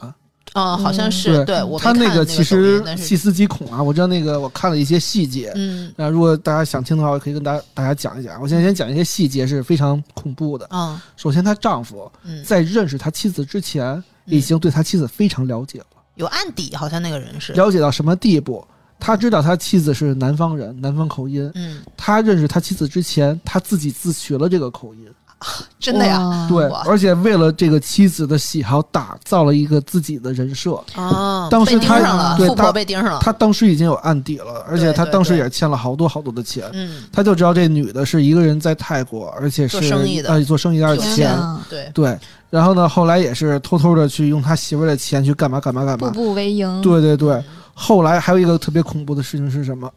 嗯，好像嗯是对我他那个其实细思极恐啊，我知道那个我看了一些细节。嗯那如果大家想听的话，我可以跟大家大家讲一讲。我现在先讲一些细节是非常恐怖的。嗯首先，她丈夫嗯，在认识他妻子之前，已经对他妻子非常了解了，有案底，好像那个人是了解到什么地步？他知道他妻子是南方人，南方口音。嗯，他认识他妻子之前，他自己自学了这个口音。真的呀，对，而且为了这个妻子的喜好，打造了一个自己的人设。哦，当时他上了，对他被盯上了，他当时已经有案底了，而且他当时对也欠了好多好多的钱。嗯，他就知道这女的是一个人在泰国，而且是做生意的。呃，做生意而且有钱。啊对，对，然后呢，后来也是偷偷的去用他媳妇的钱去干嘛干嘛干步嘛。步步为营，对对对，后来还有一个特别恐怖的事情是什么？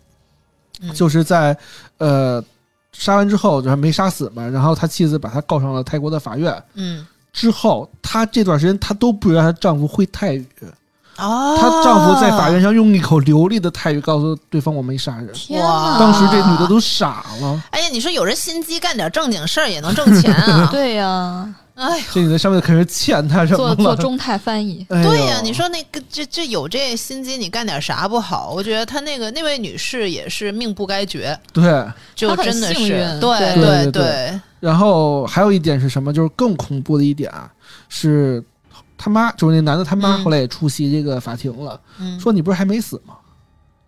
嗯。就是在呃杀完之后，就是没杀死嘛，然后他妻子把他告上了泰国的法院。嗯，之后，她这段时间她都不知道她丈夫会泰语，哦，她丈夫在法院上用一口流利的泰语告诉对方我没杀人。天！当时这女的都傻了，哎呀，你说有人心机干点正经事儿也能挣钱啊？对呀，哎呦，这女的上面肯定是欠他什么了？做做中泰翻译，哎对呀、你说那个这这有这心机，你干点啥不好？我觉得他那个那位女士也是命不该绝，对。就真的是对对对然后还有一点是什么？就是更恐怖的一点啊，是他妈，就是那男的他妈嗯后来也出席这个法庭了，嗯，说你不是还没死吗？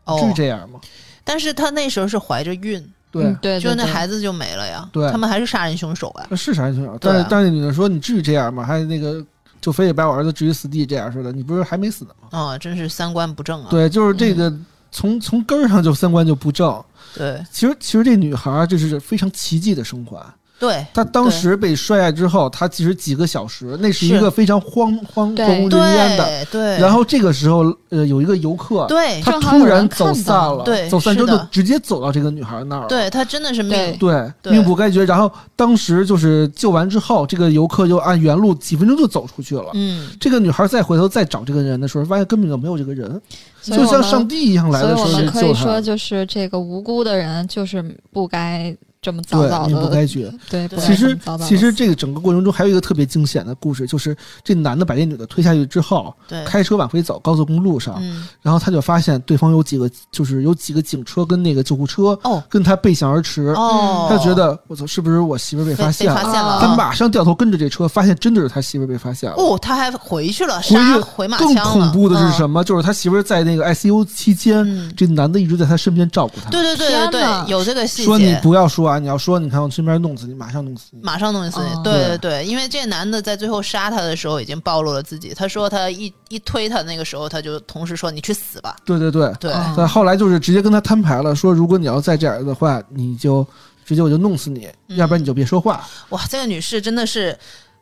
哦至于这样吗？但是他那时候是怀着孕，对，嗯对，就那孩子就没了呀。对他们还是杀人凶手啊。那是杀人凶手，但是但是那女的说你至于这样吗？还那个就非得把我儿子置于死地这样似的，你不是还没死呢吗？哦，真是三观不正啊。对，就是这个从从根儿上就三观就不正。对其实其实这女孩儿这是非常奇迹的生还。对他当时被摔下之后，他其实几个小时，那是一个非常荒荒对荒无人烟的。对对，然后这个时候，呃，有一个游客，对他突然走散了，对走散之后就直接走到这个女孩那儿了。对他真的是命对对，命不该绝。然后当时就是救完之后，这个游客就按原路几分钟就走出去了。嗯，这个女孩再回头再找这个人的时候，发现根本就没有这个人，就像上帝一样来所以的时候我们可以。说，就是这个无辜的人，就是不该这么早早对，命不，该绝。对，其实早早，其实这个整个过程中还有一个特别惊险的故事，就是这男的把这女的推下去之后，对，开车往回走，高速公路上，嗯然后他就发现对方有几个，就是有几个警车跟那个救护车哦跟他背向而驰，哦，他就觉得我操，是不是我媳妇儿被被发现了？发现了，他啊马上掉头跟着这车，发现真的是他媳妇被发现了。哦，他还回去了，回去杀回马枪更恐怖的是？什么？就是他媳妇在那个 ICU 期间，嗯，这男的一直在他身边照顾他。对对对对对，有这个细说你。不要说啊，你要说，你看我身边弄死你，马上弄死你。马上弄死你，哦对对对对，因为这男的在最后杀他的时候已经暴露了自己。他说他一一推他那个时候，他就同时说你去死吧。对对对，对，哦但后来就是直接跟他摊牌了，说如果你要再这样的话，你就直接我就弄死你，嗯要不然你就别说话。哇，这个女士真的是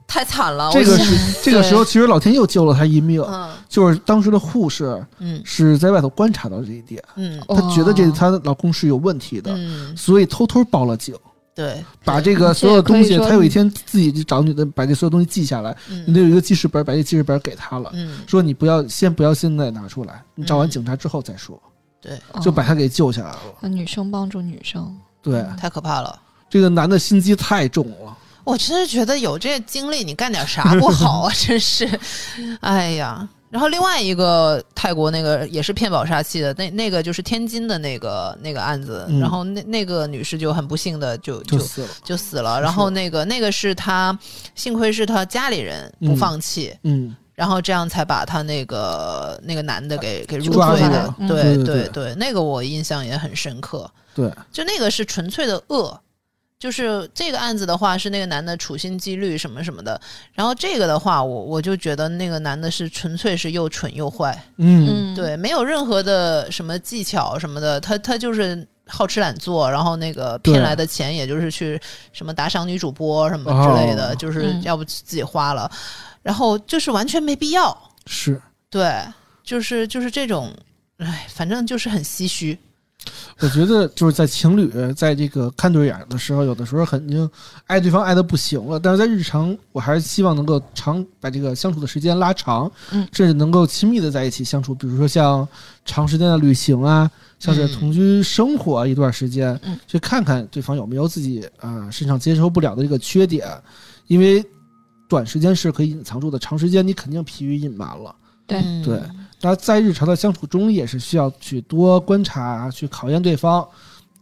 太惨了。这个是这个时候，其实老天又救了他一命，嗯。就是当时的护士嗯。是在外头观察到这一点，她觉得这她老公是有问题的，嗯，所以偷偷报了警，对，把这个所有东西，这也可以说她有一天自己就找女的把这所有东西记下来，嗯。你得有一个记事本，把这记事本给她了，嗯。说你不要先不要现在拿出来，你找完嗯警察之后再说，对，就把他给救下来了。哦。女生帮助女生，对，太可怕了。这个男的心机太重了。我真是觉得有这经历，你干点啥不好啊？真是，哎呀。然后另外一个泰国那个也是骗保杀妻的，那那个就是天津的那个那个案子，嗯然后那那个女士就很不幸的就就就死了，就死了。然后那个那个是她，幸亏是她家里人不嗯放弃，嗯，然后这样才把他那个那个男的给给入罪的对对对对对，那个我印象也很深刻。对，就那个是纯粹的恶，就是这个案子的话，是那个男的处心积虑什么什么的，然后这个的话，我我就觉得那个男的是纯粹是又蠢又坏，嗯，嗯，对，没有任何的什么技巧什么的，他他就是好吃懒做，然后那个骗来的钱也就是去什么打赏女主播什么之类的，哦。就是嗯。要不自己花了，然后就是完全没必要，是。对，就是就是这种，哎，反正就是很唏嘘，我觉得就是在情侣在这个看对眼的时候，有的时候肯定爱对方爱的不行了，但是在日常，我还是希望能够长把这个相处的时间拉长，嗯甚至能够亲密的在一起相处。比如说像长时间的旅行啊，像是嗯。同居生活一段时间，嗯。去看看对方有没有自己啊、身上接受不了的这个缺点，因为短时间是可以隐藏住的，长时间你肯定疲于隐瞒了。对。嗯。对那在日常的相处中，也是需要去多观察、去考验对方。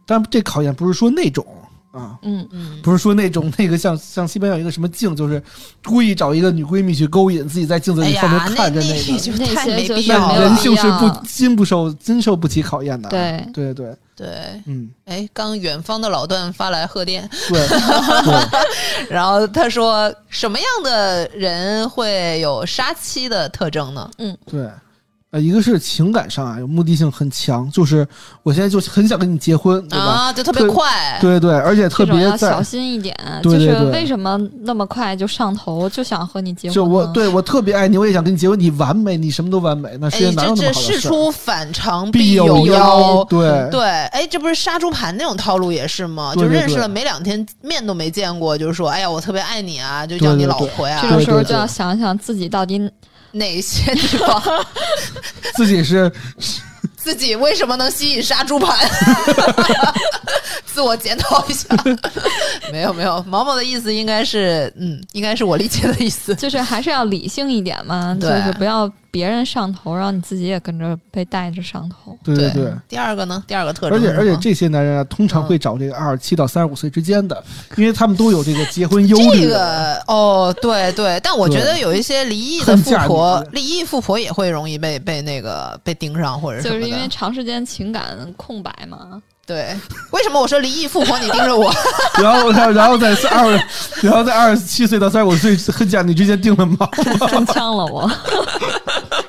但这考验不是说那种啊，嗯，嗯，不是说那种那个像像西班牙有一个什么镜，就是故意找一个女闺蜜去勾引，自己在镜子哎里后面呀，那看着那个。就那太没些就是必要了。人性是不经不受经受不起考验的。对。对对，对。嗯，哎，刚远方的老段发来贺电，对。对，然后他说什么样的人会有杀妻的特征呢？嗯。对，呃，一个是情感上啊有目的性很强，就是我现在就很想跟你结婚，对吧？啊，就特别快，对对，而且特别要小心一点。就是对就是为什么那么快就上头，就想和你结婚就我对我特别爱你，我也想跟你结婚，你完美，你什么都完美，那世界哎，哪有这这那么好的事出反常必有妖，对对，哎，这不是杀猪盘那种套路也是吗？对对对就认识了没两天，面都没见过，就是说，哎呀，我特别爱你啊，就叫你老婆呀这。个时候就要想想自己到底哪些地方 自己是自己为什么能吸引杀猪盘？自我检讨一下。没有没有，毛毛的意思应该是，嗯，应该是我理解的意思。就是还是要理性一点嘛，就对是不要别人上头，然后你自己也跟着被带着上头。对对对。第二个呢？第二个特征而且而且这些男人啊，通常会找这个二十七到三十五岁之间的，因为他们都有这个结婚忧虑。这个哦，对对，但我觉得有一些离异的富婆，离异富婆也会容易被被那个被盯上或者。就是因为长时间情感空白嘛，对，为什么我说离异富婆你盯着我？然后然后然后在二，然后在二十七岁到三十五岁恨嫁你之间定了锚，中枪了我。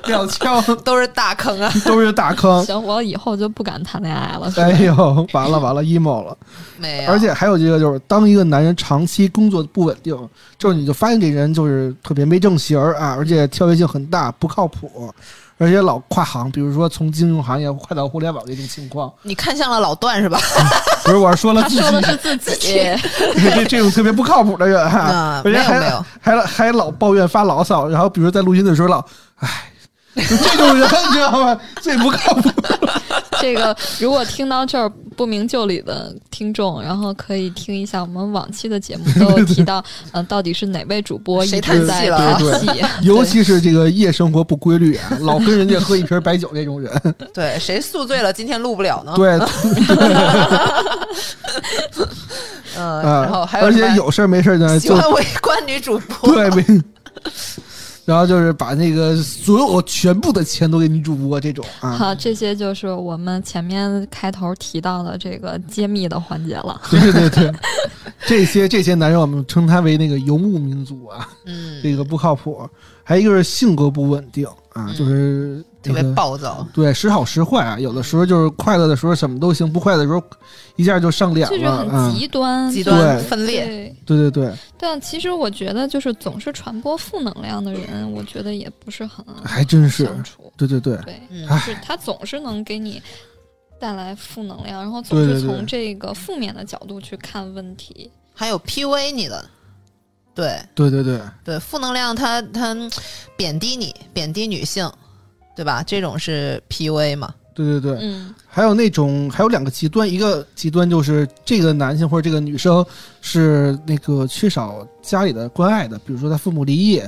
两枪都是大坑啊！都是大坑。行，我以后就不敢谈恋爱了。哎呦，完了完了，emo 了。没有，而且还有一个，就是当一个男人长期工作不稳定，就是你就发现这人就是特别没正形儿啊，而且跳跃性很大，不靠谱，而且老跨行，比如说从金融行业跨到互联网这种情况。你看向了老段是吧？不是，我是说了自己他说的是自己，这这种特别不靠谱的人哈、啊而且还还还老抱怨发牢骚，然后比如在录音的时候老，唉，就这种人你知道吗？最不靠谱。这个如果听到这儿不明就里的听众，然后可以听一下我们往期的节目，都有提到，嗯、到底是哪位主播一谁直在叹气。尤其是这个夜生活不规律啊，老跟人家喝一瓶白酒这种人，对，谁宿醉了今天录不了呢？对 嗯，啊，然后还有而且有事儿没事儿呢，就喜欢围观女主播，对没。然后就是把那个所有全部的钱都给女主播这种啊，好，这些就是我们前面开头提到的这个揭秘的环节了。对对对，这些这些男人我们称他为那个游牧民族啊，嗯，这个不靠谱。还有一个是性格不稳定啊，嗯就是特别暴躁，对时好时坏啊，有的时候就是快乐的时候什么都行，不快乐的时候一下就上脸了就是，很嗯，极端，极端分裂。对，对对对，但其实我觉得，就是总是传播负能量的人，我觉得也不是很还真是，相处。对对对，对，嗯就是他总是能给你带来负能量，然后总是从这个负面的角度去看问题。还有 PUA 你的，对对对对，对，负能量它它贬低你，贬低女性，对吧？这种是 PUA 嘛？对对对，嗯，还有那种还有两个极端，一个极端就是这个男性或者这个女生是那个缺少家里的关爱的，比如说他父母离异，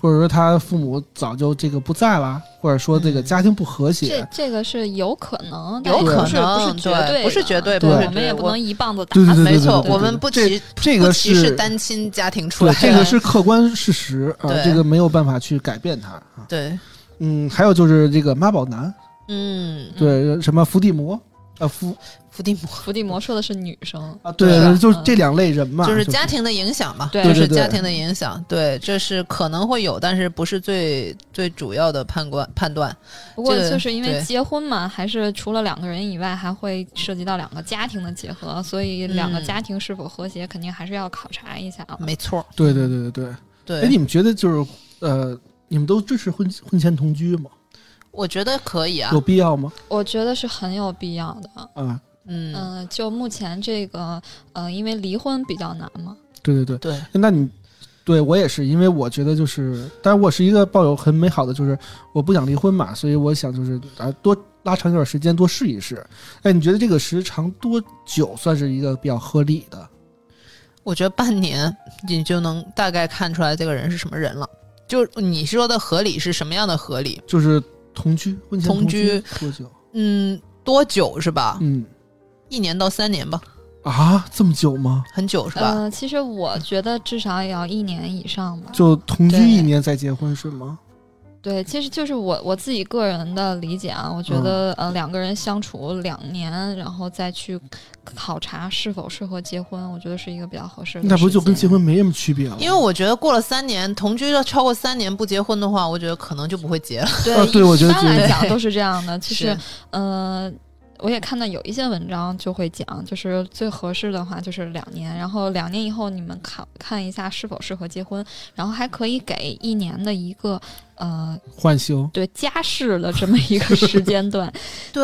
或者说他父母早就这个不在了，或者说这个嗯家庭不和这谐。这这个是有可能，有可能不是绝对不是绝对不是我们也不能一棒子打对对对死。没错，我们不这歧这个不歧视是单亲家庭出对来，这个是客观事实啊，对这个没有办法去改变它啊。对，嗯，还有就是这个妈宝男，嗯，对什么伏地魔，呃伏伏地魔。伏地魔说的是女生，啊，对就是这两类人嘛，就是是。家庭的影响嘛，对。就是家庭的影响，对，这是可能会有，但是不是最最主要的判断判断。不过就是因为结婚嘛，还是除了两个人以外，还会涉及到两个家庭的结合，所以两个嗯。家庭是否和谐，肯定还是要考察一下啊。没错，对对对对对。对，哎，你们觉得就是呃，你们都支持婚婚前同居吗？我觉得可以啊有，必要吗？我觉得是很有必要的。啊，嗯，嗯、就目前这个，呃，因为离婚比较难嘛，对对对。对，那你对我也是，因为我觉得就是，但是我是一个抱有很美好的，就是我不想离婚嘛，所以我想就是啊多拉长一段时间，多试一试。哎，你觉得这个时长多久算是一个比较合理的？我觉得半年你就能大概看出来这个人是什么人了。就你说的合理是什么样的合理？就是同居，婚前同居居多久？嗯，多久是吧？嗯一年到三年吧，啊，这么久吗？很久是吧？呃，其实我觉得至少也要一年以上吧。就同居一年再结婚是吗？对，其实就是我我自己个人的理解啊，我觉得、呃两个人相处两年，然后再去考察是否适合结婚，我觉得是一个比较合适的。那不就跟结婚？没什么区别了？因为我觉得过了三年，同居了超过三年不结婚的话，我觉得可能就不会结了。对，啊对我觉得一般来讲都是这样的。其实是，呃，我也看到有一些文章就会讲，就是最合适的话就是两年，然后两年以后你们看看一下是否适合结婚，然后还可以给一年的一个呃换休。对家事的这么一个时间段。对，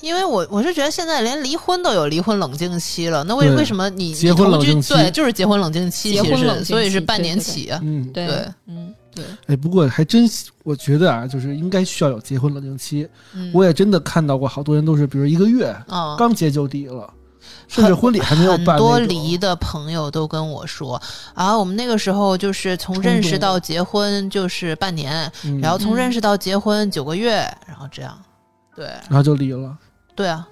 因为我我是觉得现在连离婚都有离婚冷静期了，那为为什么你结婚你同居冷静期对就是结婚冷静期，其实结婚冷静所以是半期对对对年起啊。嗯，对嗯，对，哎，不过还真，我觉得啊，就是应该需要有结婚冷静期。嗯。我也真的看到过好多人都是，比如一个月啊，刚结就离了，甚至婚礼还没有办很多离的朋友都跟我说啊，我们那个时候就是从认识到结婚就是半年，嗯。然后从嗯。认识到结婚九个月，然后这样，对。然后就离了。对啊，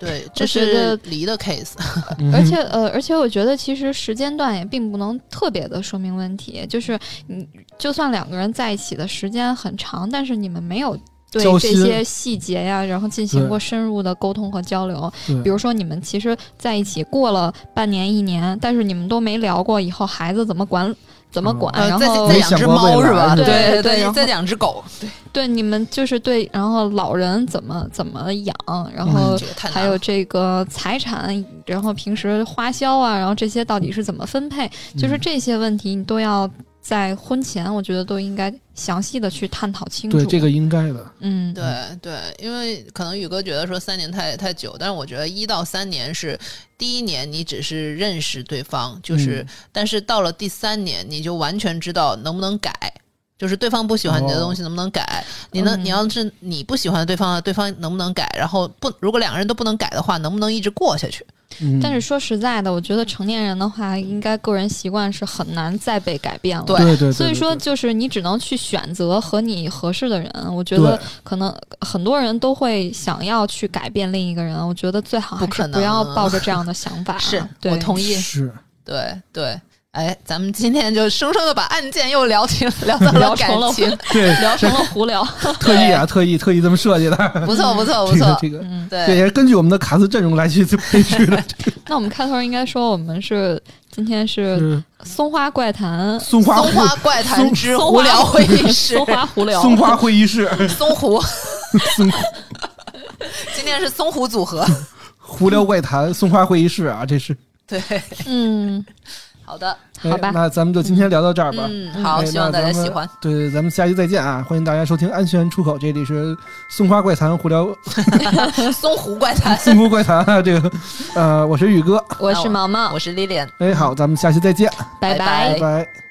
对，这是得离的 case。嗯而且呃，而且我觉得其实时间段也并不能特别的说明问题，就是你就算两个人在一起的时间很长，但是你们没有。对这些细节呀，然后进行过深入的沟通和交流。比如说，你们其实在一起过了半年、一年，但是你们都没聊过以后孩子怎么管、怎么管，然后再养只猫是吧？对对对，然后再养只狗，对你们就是对，然后老人怎么怎么养，然后还有这个财产，然后平时花销啊，然后这些到底是怎么分配，就是嗯。这些问题你都要在婚前，我觉得都应该详细的去探讨清楚。对这个应该的。嗯，对对，因为可能宇哥觉得说三年太太久，但是我觉得一到三年是第一年你只是认识对方，就是、嗯但是到了第三年你就完全知道能不能改。就是对方不喜欢你的东西能不能改？你能，嗯你要是你不喜欢对方的，对方能不能改？然后不，如果两个人都不能改的话，能不能一直过下去？嗯，但是说实在的，我觉得成年人的话，应该个人习惯是很难再被改变了。对对对对，所以说，就是你只能去选择和你合适的人。我觉得可能很多人都会想要去改变另一个人，我觉得最好还不可是不要抱着这样的想法。是对我同意。是对对，哎，咱们今天就生生的把案件又聊起聊到了感情，对，聊成了胡聊。特意啊，特意特意这么设计的。不错不错。不错，这个这个，嗯，这 对也是根据我们的卡斯阵容来去配置的。那我们开头应该说我们是今天是是。松花怪谈，松花松花怪谈之松花无聊会议室，松花胡聊，松花会议室，松湖，松今天是松湖组合。胡聊怪谈，松花会议室啊，这是。对，嗯，好的，好吧哎那咱们就今天聊到这儿吧。嗯，好，哎希望大家喜欢。对，咱们下期再见啊！欢迎大家收听安全出口，这里是松花怪谈胡聊 松湖怪谈，松湖怪谈啊，这个呃，我是宇哥，我是毛毛我，是 Lilian。哎，好，咱们下期再见，拜拜拜拜拜。